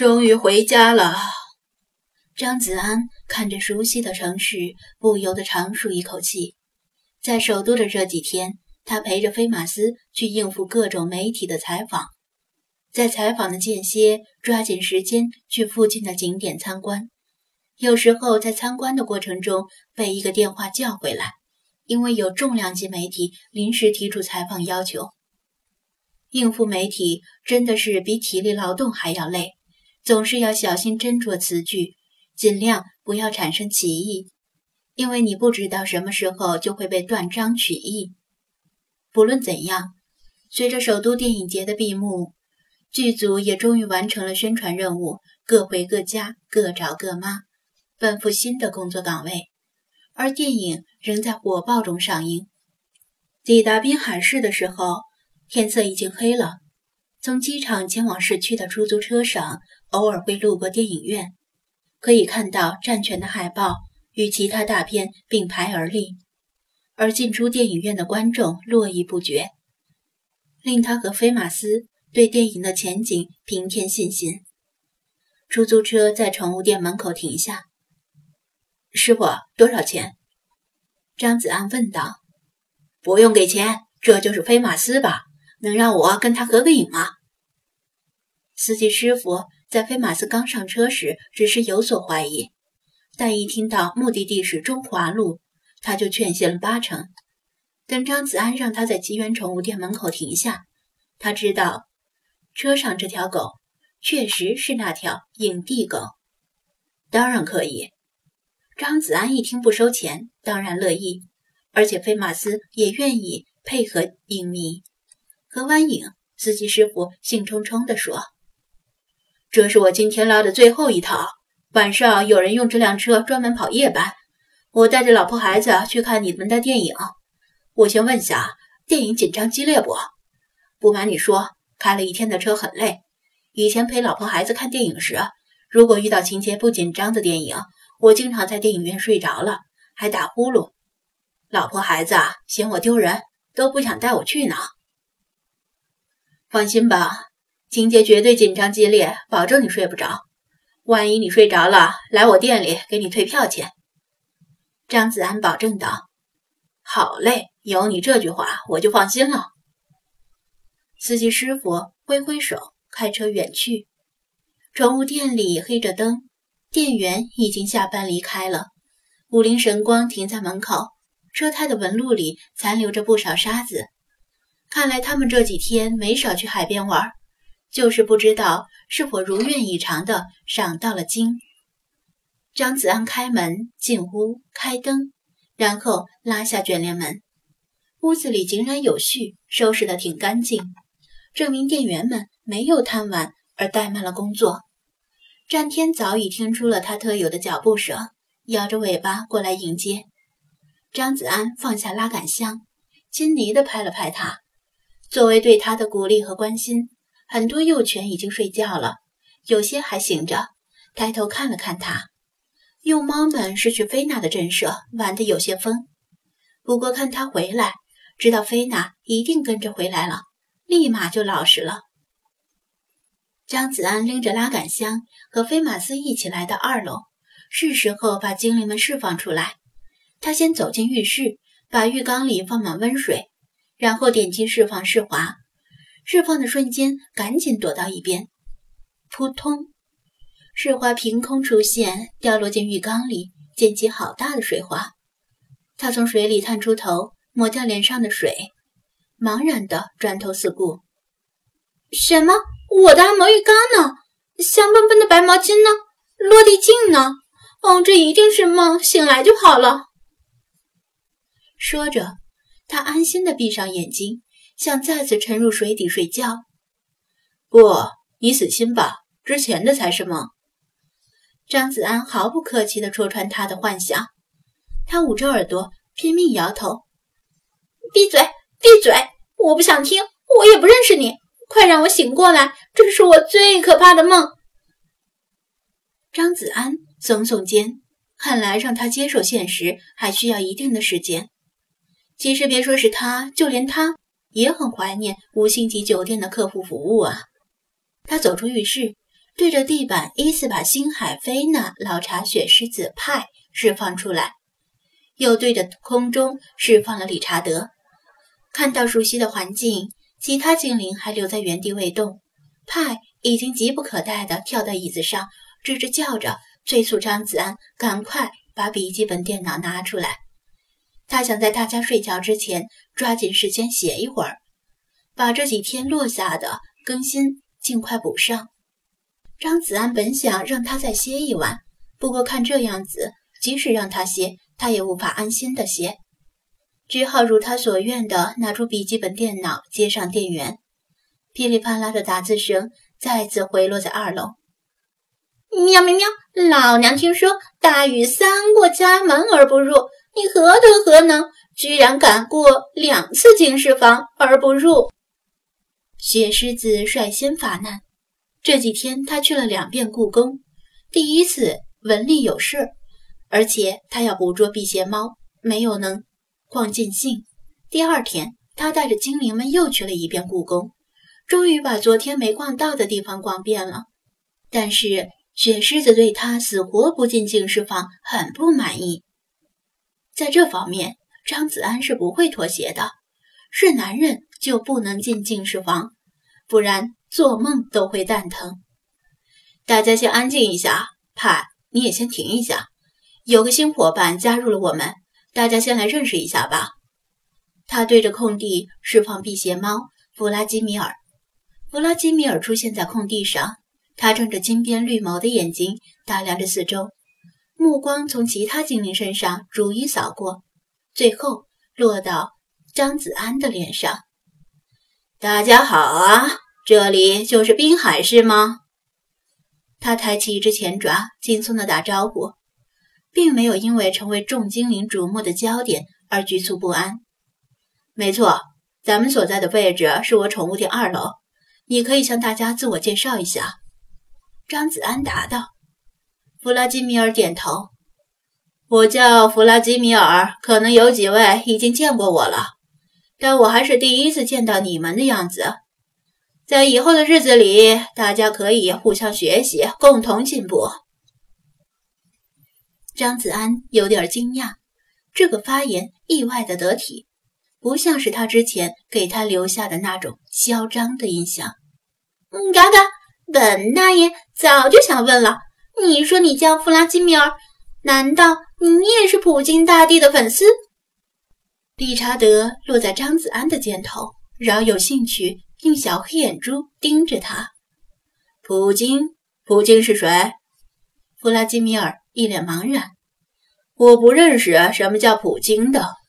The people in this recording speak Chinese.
终于回家了。张子安看着熟悉的城市，不由得长舒一口气。在首都的这几天，他陪着菲马斯去应付各种媒体的采访，在采访的间歇，抓紧时间去附近的景点参观。有时候在参观的过程中被一个电话叫回来，因为有重量级媒体临时提出采访要求。应付媒体真的是比体力劳动还要累，总是要小心斟酌词句，尽量不要产生歧义。因为你不知道什么时候就会被断章取义。不论怎样，随着首都电影节的闭幕，剧组也终于完成了宣传任务，各回各家，各找各妈，奔赴新的工作岗位。而电影仍在火爆中上映。抵达滨海市的时候，天色已经黑了。从机场前往市区的出租车上，偶尔会路过电影院，可以看到战犬的海报。与其他大片并排而立，而进出电影院的观众络绎不绝，令他和菲马斯对电影的前景平添信心。出租车在宠物店门口停下，师傅多少钱？张子安问道。不用给钱，这就是菲马斯吧？能让我跟他合个影吗？司机师傅在菲马斯刚上车时只是有所怀疑。但一听到目的地是中华路，他就确信了八成。等张子安让他在吉源宠物店门口停下，他知道车上这条狗确实是那条影帝狗。当然可以。张子安一听不收钱，当然乐意，而且菲马斯也愿意配合影迷。何完影司机师傅兴冲冲地说：“这是我今天拉的最后一套。”晚上有人用这辆车专门跑夜班，我带着老婆孩子去看你们的电影。我先问下，电影紧张激烈不？不瞒你说，开了一天的车很累。以前陪老婆孩子看电影时，如果遇到情节不紧张的电影，我经常在电影院睡着了，还打呼噜。老婆孩子嫌我丢人，都不想带我去呢。放心吧，情节绝对紧张激烈，保证你睡不着。万一你睡着了，来我店里给你退票钱。”张子安保证道。“好嘞，有你这句话，我就放心了。”司机师傅挥挥手，开车远去。宠物店里黑着灯，店员已经下班离开了。五菱神光停在门口，车胎的纹路里残留着不少沙子。看来他们这几天没少去海边玩，就是不知道。是否如愿以偿的赏到了金？张子安开门进屋，开灯，然后拉下卷帘门。屋子里井然有序，收拾得挺干净，证明店员们没有贪玩而怠慢了工作。战天早已听出了他特有的脚步声，摇着尾巴过来迎接。张子安放下拉杆箱，亲昵地拍了拍他，作为对他的鼓励和关心。很多幼犬已经睡觉了，有些还醒着，抬头看了看他。幼猫们是去菲娜的镇舍玩的，有些疯。不过看他回来，知道菲娜一定跟着回来了，立马就老实了。张子安拎着拉杆箱和菲马斯一起来到二楼，是时候把精灵们释放出来。他先走进浴室，把浴缸里放满温水，然后点击释放释华。释放的瞬间，赶紧躲到一边。扑通，世花凭空出现，掉落进浴缸里，溅起好大的水花。他从水里探出头，抹掉脸上的水，茫然的转头四顾：“什么？我的按摩浴缸呢？香喷喷的白毛巾呢？落地镜呢？哦，这一定是梦，醒来就好了。”说着，他安心的闭上眼睛。想再次沉入水底睡觉，不，你死心吧，之前的才是梦。张子安毫不客气地戳穿他的幻想，他捂着耳朵拼命摇头：“闭嘴，闭嘴！我不想听，我也不认识你，快让我醒过来，这是我最可怕的梦。”张子安耸耸肩，看来让他接受现实还需要一定的时间。其实别说是他，就连他。也很怀念五星级酒店的客户服务啊！他走出浴室，对着地板依次把星海菲娜、老茶雪狮子派释放出来，又对着空中释放了理查德。看到熟悉的环境，其他精灵还留在原地未动。派已经急不可待地跳到椅子上，吱吱叫着，催促张子安赶快把笔记本电脑拿出来。他想在大家睡觉之前抓紧时间写一会儿，把这几天落下的更新尽快补上。张子安本想让他再歇一晚，不过看这样子，即使让他歇，他也无法安心的歇，只好如他所愿的拿出笔记本电脑，接上电源。噼里啪啦的打字声再次回落在二楼。喵喵喵！老娘听说大雨三过家门而不入。你何德何能，居然敢过两次进士房而不入？雪狮子率先发难。这几天他去了两遍故宫，第一次文丽有事，而且他要捕捉辟邪猫，没有能逛尽兴。第二天，他带着精灵们又去了一遍故宫，终于把昨天没逛到的地方逛遍了。但是雪狮子对他死活不进净室房很不满意。在这方面，张子安是不会妥协的。是男人就不能进净室房，不然做梦都会蛋疼。大家先安静一下，派，你也先停一下。有个新伙伴加入了我们，大家先来认识一下吧。他对着空地释放辟邪猫弗拉基米尔。弗拉基米尔出现在空地上，他睁着金边绿眸的眼睛打量着四周。目光从其他精灵身上逐一扫过，最后落到张子安的脸上。大家好啊，这里就是滨海市吗？他抬起一只前爪，轻松的打招呼，并没有因为成为众精灵瞩目的焦点而局促不安。没错，咱们所在的位置是我宠物店二楼，你可以向大家自我介绍一下。张子安答道。弗拉基米尔点头。我叫弗拉基米尔，可能有几位已经见过我了，但我还是第一次见到你们的样子。在以后的日子里，大家可以互相学习，共同进步。张子安有点惊讶，这个发言意外的得体，不像是他之前给他留下的那种嚣张的印象。嗯，嘎嘎，本大爷早就想问了。你说你叫弗拉基米尔，难道你也是普京大帝的粉丝？理查德落在张子安的肩头，饶有兴趣用小黑眼珠盯着他。普京？普京是谁？弗拉基米尔一脸茫然。我不认识什么叫普京的。